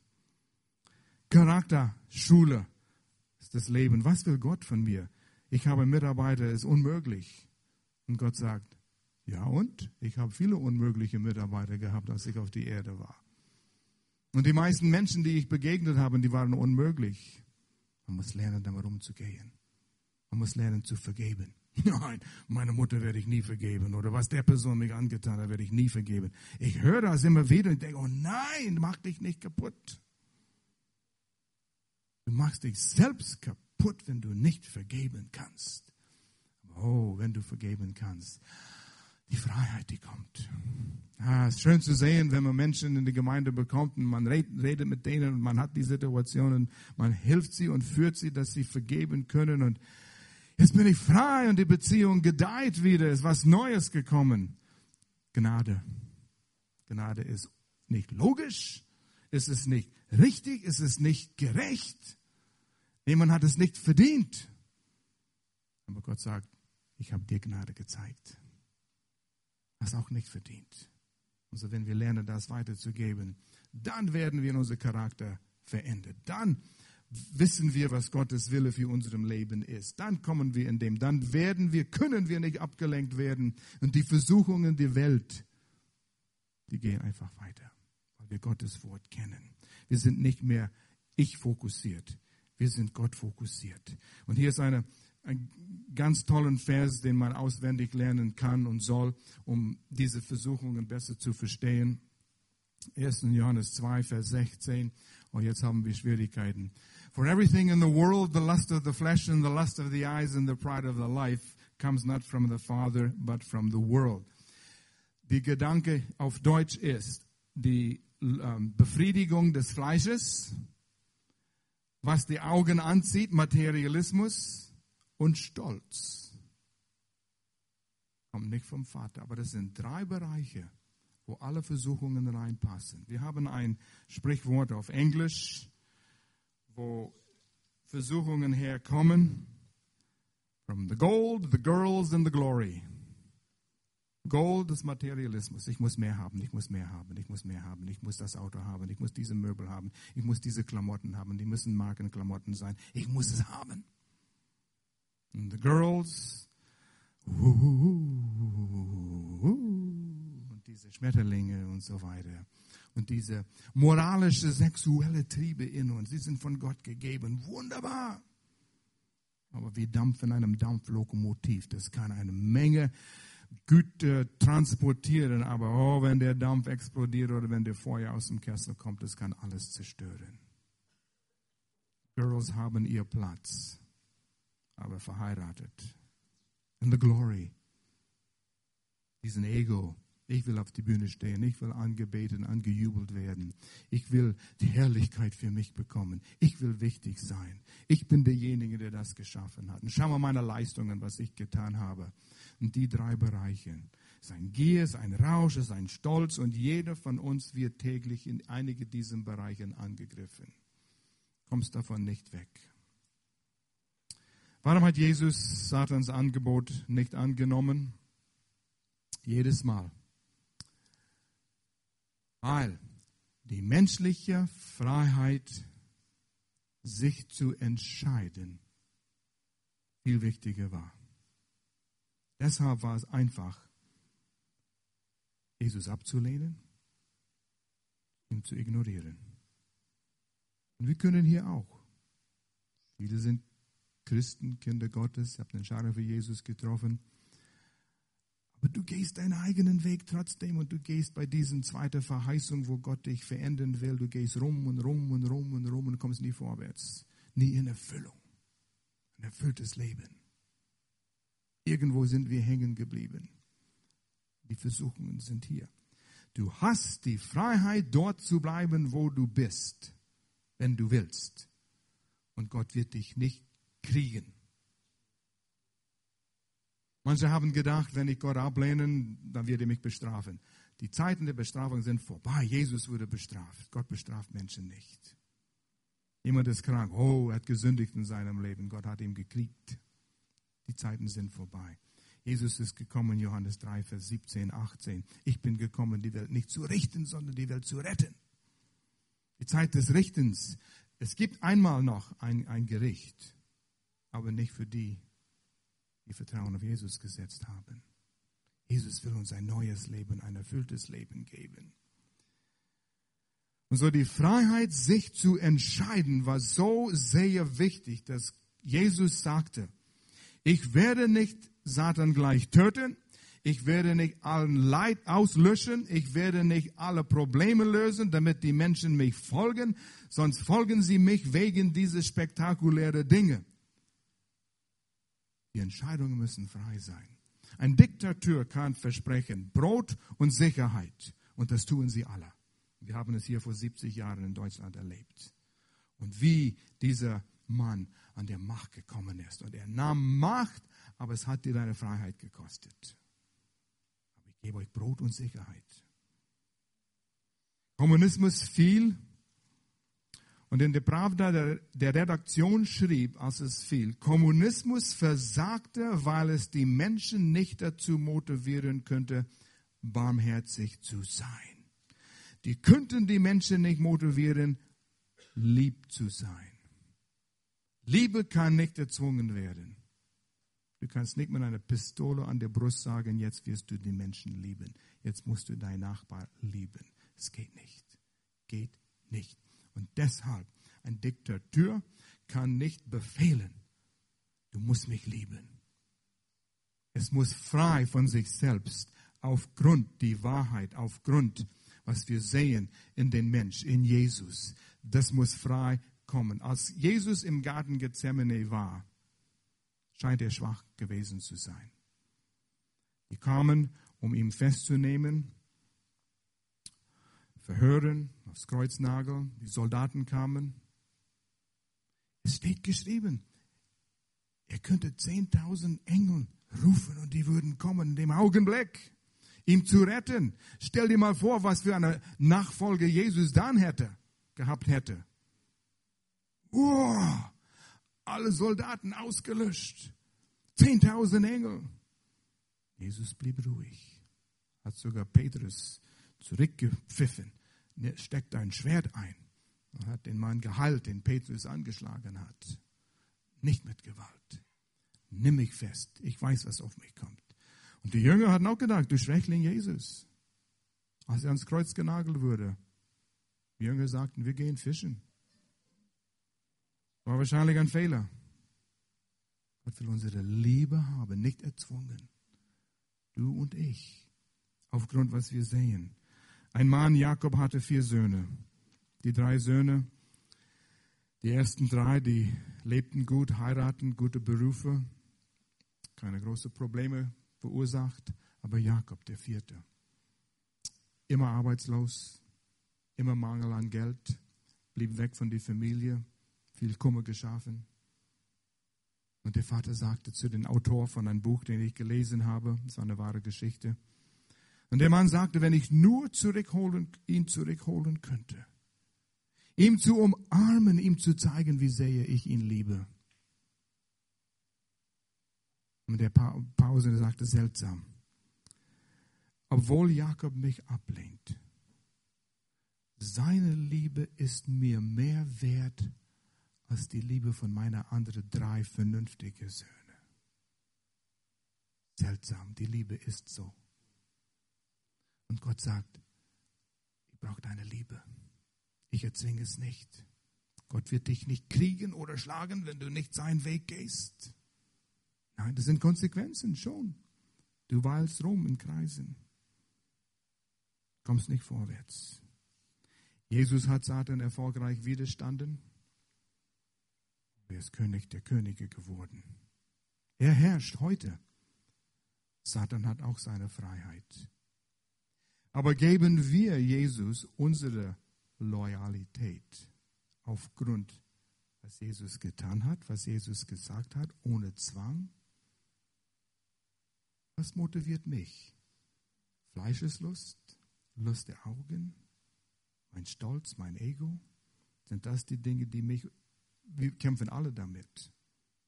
Charakterschule ist das Leben. Was will Gott von mir? Ich habe Mitarbeiter, es ist unmöglich. Und Gott sagt, ja und? Ich habe viele unmögliche Mitarbeiter gehabt, als ich auf die Erde war. Und die meisten Menschen, die ich begegnet habe, die waren unmöglich. Man muss lernen, damit umzugehen. Man muss lernen zu vergeben. Nein, meine Mutter werde ich nie vergeben. Oder was der Person mich angetan hat, werde ich nie vergeben. Ich höre das immer wieder und denke, oh nein, mach dich nicht kaputt. Du machst dich selbst kaputt, wenn du nicht vergeben kannst. Oh, wenn du vergeben kannst die Freiheit, die kommt. Ah, es ist schön zu sehen, wenn man Menschen in die Gemeinde bekommt und man redet mit denen und man hat die Situationen, man hilft sie und führt sie, dass sie vergeben können und jetzt bin ich frei und die Beziehung gedeiht wieder, ist was Neues gekommen. Gnade. Gnade ist nicht logisch, es ist nicht richtig, es ist nicht gerecht. Jemand hat es nicht verdient. Aber Gott sagt, ich habe dir Gnade gezeigt. Hast auch nicht verdient. Also wenn wir lernen, das weiterzugeben, dann werden wir in unser Charakter verändert. Dann wissen wir, was Gottes Wille für unserem Leben ist. Dann kommen wir in dem, dann werden wir, können wir nicht abgelenkt werden. Und die Versuchungen der Welt, die gehen einfach weiter, weil wir Gottes Wort kennen. Wir sind nicht mehr ich fokussiert. Wir sind Gott fokussiert. Und hier ist eine, ein ganz tollen Vers, den man auswendig lernen kann und soll, um diese Versuchungen besser zu verstehen. 1. Johannes 2, Vers 16. Und jetzt haben wir Schwierigkeiten. For everything in the world, the lust of the flesh and the lust of the eyes and the pride of the life comes not from the Father, but from the world. Die Gedanke auf Deutsch ist die ähm, Befriedigung des Fleisches, was die Augen anzieht, Materialismus und Stolz. Kommt nicht vom Vater, aber das sind drei Bereiche, wo alle Versuchungen reinpassen. Wir haben ein Sprichwort auf Englisch, wo Versuchungen herkommen. From the gold, the girls and the glory. Gold ist Materialismus. Ich muss mehr haben, ich muss mehr haben, ich muss mehr haben, ich muss das Auto haben, ich muss diese Möbel haben, ich muss diese Klamotten haben, die müssen Markenklamotten sein. Ich muss es haben. And the girls, und diese Schmetterlinge und so weiter und diese moralische, sexuelle Triebe in uns, die sind von Gott gegeben. Wunderbar. Aber wir dampfen einem Dampflokomotiv. Das kann eine Menge Güter transportieren, aber oh, wenn der Dampf explodiert oder wenn der Feuer aus dem Kessel kommt, das kann alles zerstören. Girls haben ihr Platz, aber verheiratet. In the glory. Diesen Ego, ich will auf die Bühne stehen. Ich will angebetet, angejubelt werden. Ich will die Herrlichkeit für mich bekommen. Ich will wichtig sein. Ich bin derjenige, der das geschaffen hat. Und schau mal meine Leistungen, was ich getan habe. Und die drei Bereiche. Sein Gier, sein Rausch, sein Stolz und jeder von uns wird täglich in einige diesen Bereichen angegriffen. Kommst davon nicht weg. Warum hat Jesus Satans Angebot nicht angenommen? Jedes Mal weil die menschliche Freiheit, sich zu entscheiden, viel wichtiger war. Deshalb war es einfach, Jesus abzulehnen, ihn zu ignorieren. Und wir können hier auch. Viele sind Christen, Kinder Gottes, haben den Schare für Jesus getroffen. Aber du gehst deinen eigenen Weg trotzdem und du gehst bei diesen zweiten Verheißung, wo Gott dich verändern will. Du gehst rum und rum und rum und rum und kommst nie vorwärts. Nie in Erfüllung. Ein erfülltes Leben. Irgendwo sind wir hängen geblieben. Die Versuchungen sind hier. Du hast die Freiheit, dort zu bleiben, wo du bist, wenn du willst. Und Gott wird dich nicht kriegen. Manche haben gedacht, wenn ich Gott ablehne, dann wird er mich bestrafen. Die Zeiten der Bestrafung sind vorbei. Jesus wurde bestraft. Gott bestraft Menschen nicht. Jemand ist krank. Oh, er hat gesündigt in seinem Leben. Gott hat ihn gekriegt. Die Zeiten sind vorbei. Jesus ist gekommen, Johannes 3, Vers 17, 18. Ich bin gekommen, die Welt nicht zu richten, sondern die Welt zu retten. Die Zeit des Richtens. Es gibt einmal noch ein, ein Gericht, aber nicht für die, die Vertrauen auf Jesus gesetzt haben. Jesus will uns ein neues Leben, ein erfülltes Leben geben. Und so die Freiheit, sich zu entscheiden, war so sehr wichtig, dass Jesus sagte, ich werde nicht Satan gleich töten, ich werde nicht allen Leid auslöschen, ich werde nicht alle Probleme lösen, damit die Menschen mich folgen, sonst folgen sie mich wegen dieser spektakulären Dinge. Die Entscheidungen müssen frei sein. Ein Diktator kann versprechen Brot und Sicherheit. Und das tun sie alle. Wir haben es hier vor 70 Jahren in Deutschland erlebt. Und wie dieser Mann an der Macht gekommen ist. Und er nahm Macht, aber es hat dir deine Freiheit gekostet. Aber ich gebe euch Brot und Sicherheit. Kommunismus fiel Und in der Pravda der, Redaktion schrieb, als es fiel, Kommunismus versagte, weil es die Menschen nicht dazu motivieren könnte, barmherzig zu sein. Die könnten die Menschen nicht motivieren, lieb zu sein. Liebe kann nicht erzwungen werden. Du kannst nicht mit einer Pistole an der Brust sagen, jetzt wirst du die Menschen lieben. Jetzt musst du deinen Nachbar lieben. Es geht nicht. Geht nicht. Und deshalb, ein Diktatur kann nicht befehlen, du musst mich lieben. Es muss frei von sich selbst, aufgrund die Wahrheit, aufgrund, was wir sehen in den Mensch, in Jesus. Das muss frei kommen. Als Jesus im Garten Gethsemane war, scheint er schwach gewesen zu sein. Die kamen, um ihn festzunehmen, verhören, aufs Kreuz nageln. Die Soldaten kamen. Es steht geschrieben, er könnte 10.000 Engel rufen und die würden kommen in dem Augenblick, ihm zu retten. Stell dir mal vor, was für eine Nachfolge Jesus dann hätte, gehabt hätte. Oh, alle Soldaten ausgelöscht. 10.000 Engel. Jesus blieb ruhig. Hat sogar Petrus zurückgepfiffen. Ne, steckt ein Schwert ein und hat den Mann geheilt, den Petrus angeschlagen hat. Nicht mit Gewalt. Nimm mich fest. Ich weiß, was auf mich kommt. Und die Jünger hatten auch gedacht, du Schwächling Jesus. Als er ans Kreuz genagelt wurde, die Jünger sagten, wir gehen fischen. War wahrscheinlich ein Fehler. Gott will unsere Liebe haben, nicht erzwungen. Du und ich. Aufgrund, was wir sehen. Ein Mann, Jakob, hatte vier Söhne. Die drei Söhne, die ersten drei, die lebten gut, heiraten, gute Berufe, keine großen Probleme verursacht. Aber Jakob, der vierte, immer arbeitslos, immer Mangel an Geld, blieb weg von der Familie, viel Kummer geschaffen. Und der Vater sagte zu dem Autor von einem Buch, den ich gelesen habe, das war eine wahre Geschichte, und der Mann sagte, wenn ich nur zurückholen, ihn zurückholen könnte, ihm zu umarmen, ihm zu zeigen, wie sehr ich ihn liebe. Und der pa Pause sagte, seltsam. Obwohl Jakob mich ablehnt, seine Liebe ist mir mehr wert als die Liebe von meiner anderen drei vernünftigen Söhne. Seltsam, die Liebe ist so. Und Gott sagt, ich brauche deine Liebe. Ich erzwinge es nicht. Gott wird dich nicht kriegen oder schlagen, wenn du nicht seinen Weg gehst. Nein, das sind Konsequenzen schon. Du weilst rum in Kreisen. Kommst nicht vorwärts. Jesus hat Satan erfolgreich widerstanden. Er ist König der Könige geworden. Er herrscht heute. Satan hat auch seine Freiheit. Aber geben wir Jesus unsere Loyalität aufgrund, was Jesus getan hat, was Jesus gesagt hat, ohne Zwang? Was motiviert mich? Fleischeslust, Lust der Augen, mein Stolz, mein Ego? Sind das die Dinge, die mich, wir kämpfen alle damit.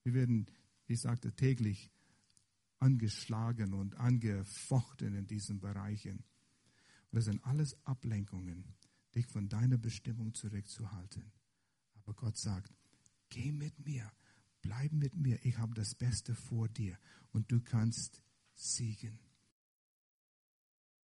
Wir werden, wie ich sagte, täglich angeschlagen und angefochten in diesen Bereichen. Das sind alles Ablenkungen, dich von deiner Bestimmung zurückzuhalten. Aber Gott sagt, geh mit mir, bleib mit mir, ich habe das Beste vor dir und du kannst siegen.